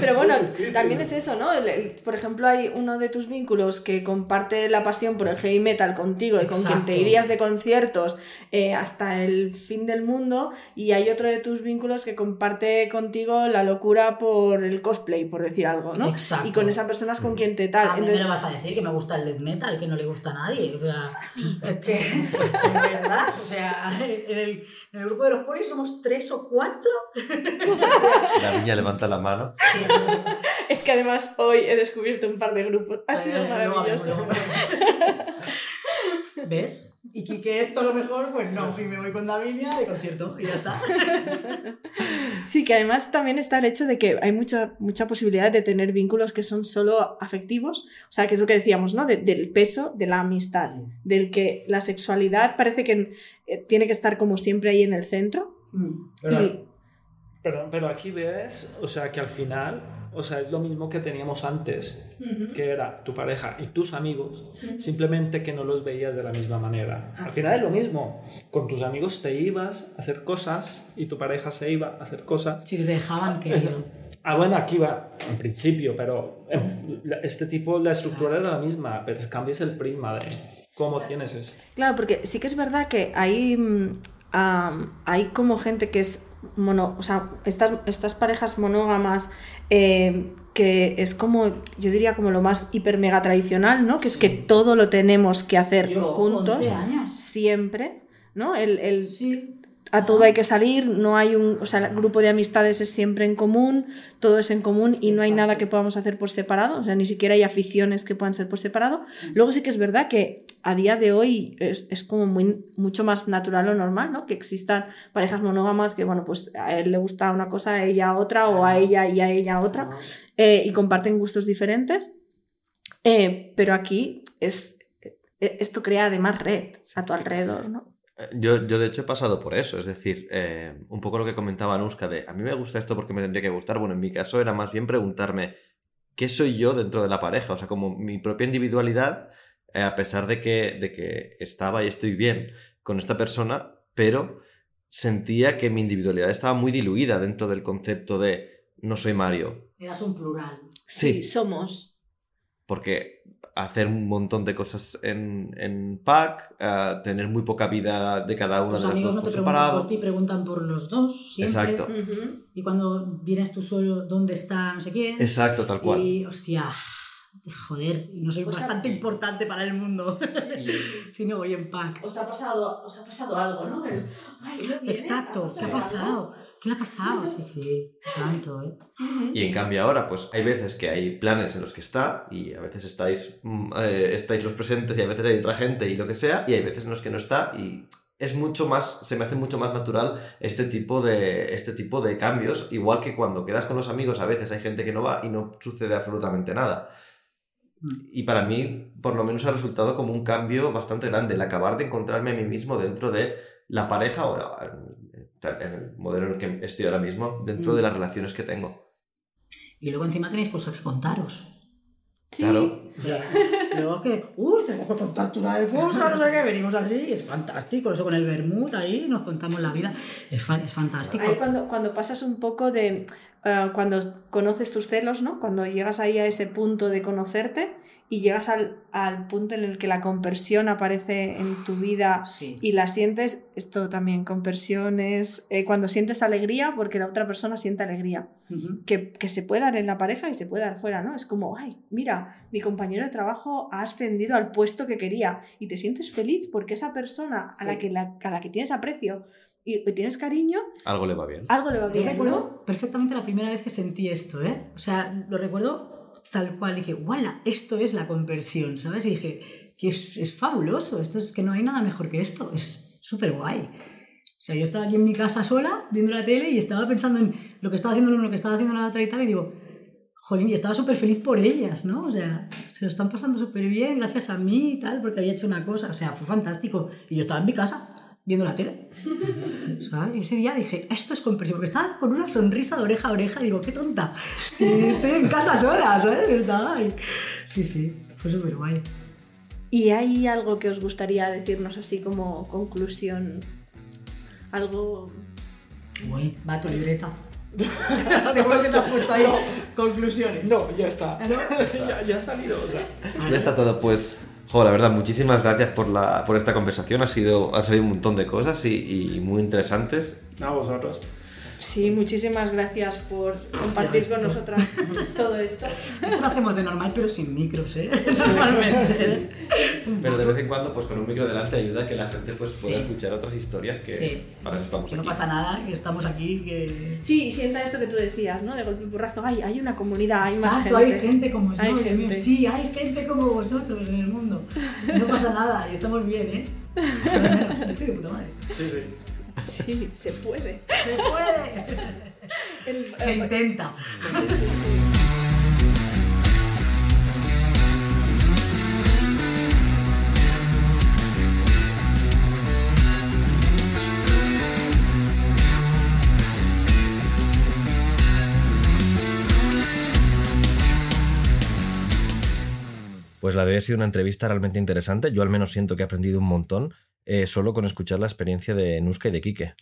Pero bueno, también es eso, ¿no? El- el- por ejemplo, hay uno de tus vínculos que comparte la pasión por el heavy metal contigo y con quien te Exacto. irías de conciertos eh, hasta el fin del mundo, y hay otro de tus vínculos que comparte contigo la locura por el cosplay, por decir algo, ¿no? Exacto. Y con esa persona es con quien te tal. A mí Entonces, me lo vas a decir que me gusta el death metal, que no le gusta a nadie. O sea, es que, es verdad. O sea, en el, en el grupo de los polis somos tres o cuatro. La niña levanta la mano. Es que además hoy he descubierto un par de grupos. Ha sido Eh, maravilloso. hablamos. ¿Ves? Y Kike esto a lo mejor, pues no, y me voy con Davinia de concierto y ya está. Sí, que además también está el hecho de que hay mucha, mucha posibilidad de tener vínculos que son solo afectivos, o sea, que es lo que decíamos, ¿no? De- del peso de la amistad, Sí. del que la sexualidad parece que eh, tiene que estar como siempre ahí en el centro. Mm. Pero, Y- pero, pero aquí ves, o sea, que al final, o sea, es lo mismo que teníamos antes, que era tu pareja y tus amigos, simplemente que no los veías de la misma manera. Al final es lo mismo. Con tus amigos te ibas a hacer cosas y tu pareja se iba a hacer cosas. Si dejaban, querido. Ah, bueno, aquí va, en principio, pero em, este tipo, la estructura era la misma, pero cambias el prisma de cómo tienes eso. Claro, porque sí que es verdad que hay, mm, hay como gente que es mono, o sea, estas, estas parejas monógamas eh, que es como, yo diría como lo más hiper mega tradicional, ¿no? Que es que todo lo tenemos que hacer Yo, juntos, 11 años. siempre, ¿no? El, el Sí. A todo hay que salir, no hay un, o sea, el grupo de amistades es siempre en común, todo es en común y no hay nada que podamos hacer por separado, o sea, ni siquiera hay aficiones que puedan ser por separado. Luego sí que es verdad que a día de hoy es, es como muy, mucho más natural o normal, ¿no? Que existan parejas monógamas que, bueno, pues a él le gusta una cosa, a ella otra, o a ella y a ella otra, eh, y comparten gustos diferentes. Eh, pero aquí es, eh, esto crea además red a tu alrededor, ¿no? Yo, yo, de hecho, he pasado por eso. Es decir, eh, un poco lo que comentaba Anuska de a mí me gusta esto porque me tendría que gustar. Bueno, en mi caso era más bien preguntarme qué soy yo dentro de la pareja. O sea, como mi propia individualidad, eh, a pesar de que, de que estaba y estoy bien con esta persona, pero sentía que mi individualidad estaba muy diluida dentro del concepto de no soy Mario. Eras un plural. Sí, somos. Porque hacer un montón de cosas en, en pack, uh, tener muy poca vida de cada uno Tus de los amigos dos no te preguntan separado. por ti, preguntan por los dos. Siempre. Exacto. Y cuando vienes tú solo, ¿dónde está no sé quién? exacto, tal cual. Y, hostia, joder, no soy Pues a- bastante importante para el mundo si no voy en pack. Os ha pasado, os ha pasado algo, ¿no? El, "Ay, no viene, Exacto, ¿qué ha pasado? ¿Qué le ha pasado? Sí, sí, tanto, ¿eh? Y en cambio ahora, pues hay veces que hay planes en los que está y a veces estáis, mm, eh, estáis los presentes y a veces hay otra gente y lo que sea y hay veces en los que no está y es mucho más, se me hace mucho más natural este tipo de, este tipo de cambios, igual que cuando quedas con los amigos a veces hay gente que no va y no sucede absolutamente nada. Y para mí, por lo menos ha resultado como un cambio bastante grande, el acabar de encontrarme a mí mismo dentro de la pareja o en el modelo en el que estoy ahora mismo, dentro Mm. de las relaciones que tengo. Y luego encima tenéis cosas que contaros. Sí. Claro. Luego es que, uy, tengo que contarte una de cosas, no sé qué, venimos así, es fantástico. Eso con el vermut ahí, nos contamos la vida, es, fa- es fantástico. Ahí cuando, cuando pasas un poco de... eh, cuando conoces tus celos, ¿no? Cuando llegas ahí a ese punto de conocerte y llegas al, al punto en el que la conversión aparece en tu vida Sí. y la sientes, esto también, conversión es eh, cuando sientes alegría porque la otra persona siente alegría. Que, que se puede dar en la pareja y se puede dar fuera, ¿no? Es como, ay, mira, mi compañero de trabajo ha ascendido al puesto que quería y te sientes feliz porque esa persona a, la, que la, a la que tienes aprecio y, tienes cariño, Algo le va bien. algo le va Yo bien. ¿no? recuerdo perfectamente la primera vez que sentí esto, ¿eh? O sea, lo recuerdo tal cual. Dije, ¡wala! Esto es la conversión, ¿sabes? Y dije, que es, es fabuloso, esto es que no hay nada mejor que esto, es súper guay. O sea, yo estaba aquí en mi casa sola, viendo la tele y estaba pensando en lo que estaba haciendo uno, lo que estaba haciendo la otra y tal, y digo, jolín, y estaba súper feliz por ellas, ¿no? O sea, se lo están pasando súper bien gracias a mí y tal, porque había hecho una cosa, o sea, fue fantástico. Y yo estaba en mi casa, viendo la tele. ¿sabes? Y ese día dije, esto es comprensivo, porque estaba con una sonrisa de oreja a oreja, digo, qué tonta. Si estoy en casa sola, ¿sabes? Estaba ahí. Sí, sí, fue súper guay. ¿Y hay algo que os gustaría decirnos así como conclusión? Algo... Uy, va tu libreta. Seguro que te has puesto ahí conclusiones. No, ya está. ¿No? ya, ya ha salido, o sea. Ya está todo, pues. Jo, la verdad, muchísimas gracias por, la, por esta conversación. Ha sido, han salido un montón de cosas y, y muy interesantes. A vosotros. Sí, muchísimas gracias por compartir con nosotras todo esto. Esto lo hacemos de normal, pero sin micros, ¿eh? Normalmente. Pero de vez en cuando, pues con un micro delante ayuda a que la gente pues, pueda Sí. escuchar otras historias que Sí. para eso estamos Que no aquí. pasa nada, que estamos aquí, que... Sí, y sienta esto que tú decías, ¿no? De golpe y porrazo. Ay, hay una comunidad, hay más Exacto, gente. hay gente como yo, Hay Dios mío, gente. sí, hay gente como vosotros en el mundo. No pasa nada, y estamos bien, ¿eh? Bueno, Estoy de puta madre. Sí, sí. Sí, se puede. ¡Se puede! El- Se intenta. Pues la de hoy ha sido una entrevista realmente interesante. Yo al menos siento que he aprendido un montón eh, solo con escuchar la experiencia de Nuska y de Quique.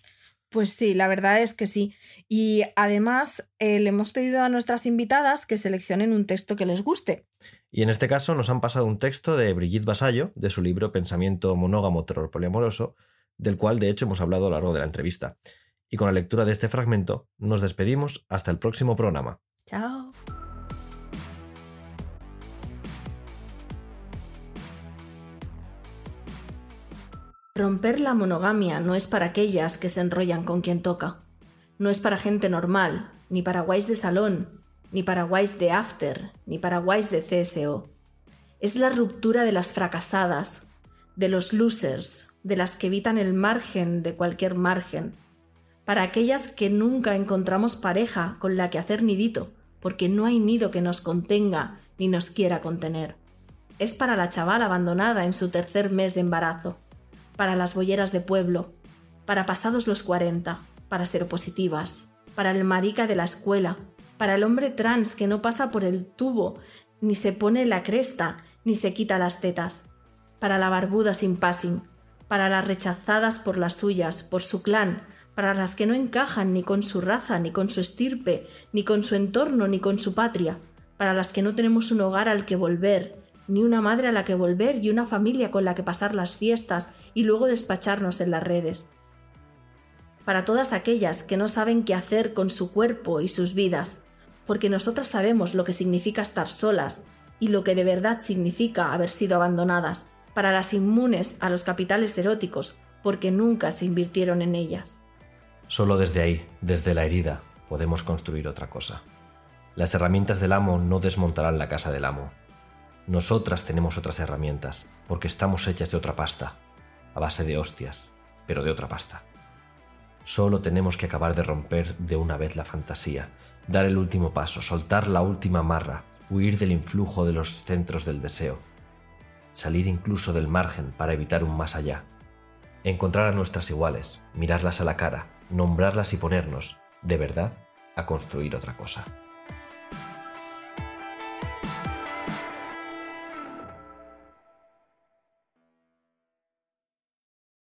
Pues sí, la verdad es que sí. Y además eh, le hemos pedido a nuestras invitadas que seleccionen un texto que les guste. Y en este caso nos han pasado un texto de Brigitte Basallo, de su libro Pensamiento monógamo terror poliamoroso, del cual de hecho hemos hablado a lo largo de la entrevista. Y con la lectura de este fragmento nos despedimos hasta el próximo programa. Chao. Romper la monogamia no es para aquellas que se enrollan con quien toca. No es para gente normal, ni para guays de salón, ni para guays de after, ni para guays de CSO. Es la ruptura de las fracasadas, de los losers, de las que evitan el margen de cualquier margen, para aquellas que nunca encontramos pareja con la que hacer nidito, porque no hay nido que nos contenga ni nos quiera contener. Es para la chavala abandonada en su tercer mes de embarazo, para las bolleras de pueblo, para pasados los 40, para seropositivas, para el marica de la escuela, para el hombre trans que no pasa por el tubo, ni se pone la cresta, ni se quita las tetas, para la barbuda sin passing, para las rechazadas por las suyas, por su clan, para las que no encajan ni con su raza, ni con su estirpe, ni con su entorno, ni con su patria, para las que no tenemos un hogar al que volver, ni una madre a la que volver y una familia con la que pasar las fiestas y luego despacharnos en las redes. Para todas aquellas que no saben qué hacer con su cuerpo y sus vidas, porque nosotras sabemos lo que significa estar solas y lo que de verdad significa haber sido abandonadas, para las inmunes a los capitales eróticos, porque nunca se invirtieron en ellas. Solo desde ahí, desde la herida, podemos construir otra cosa. Las herramientas del amo no desmontarán la casa del amo. Nosotras tenemos otras herramientas, porque estamos hechas de otra pasta, a base de hostias, pero de otra pasta. Solo tenemos que acabar de romper de una vez la fantasía, dar el último paso, soltar la última marra, huir del influjo de los centros del deseo, salir incluso del margen para evitar un más allá, encontrar a nuestras iguales, mirarlas a la cara, nombrarlas y ponernos, de verdad, a construir otra cosa.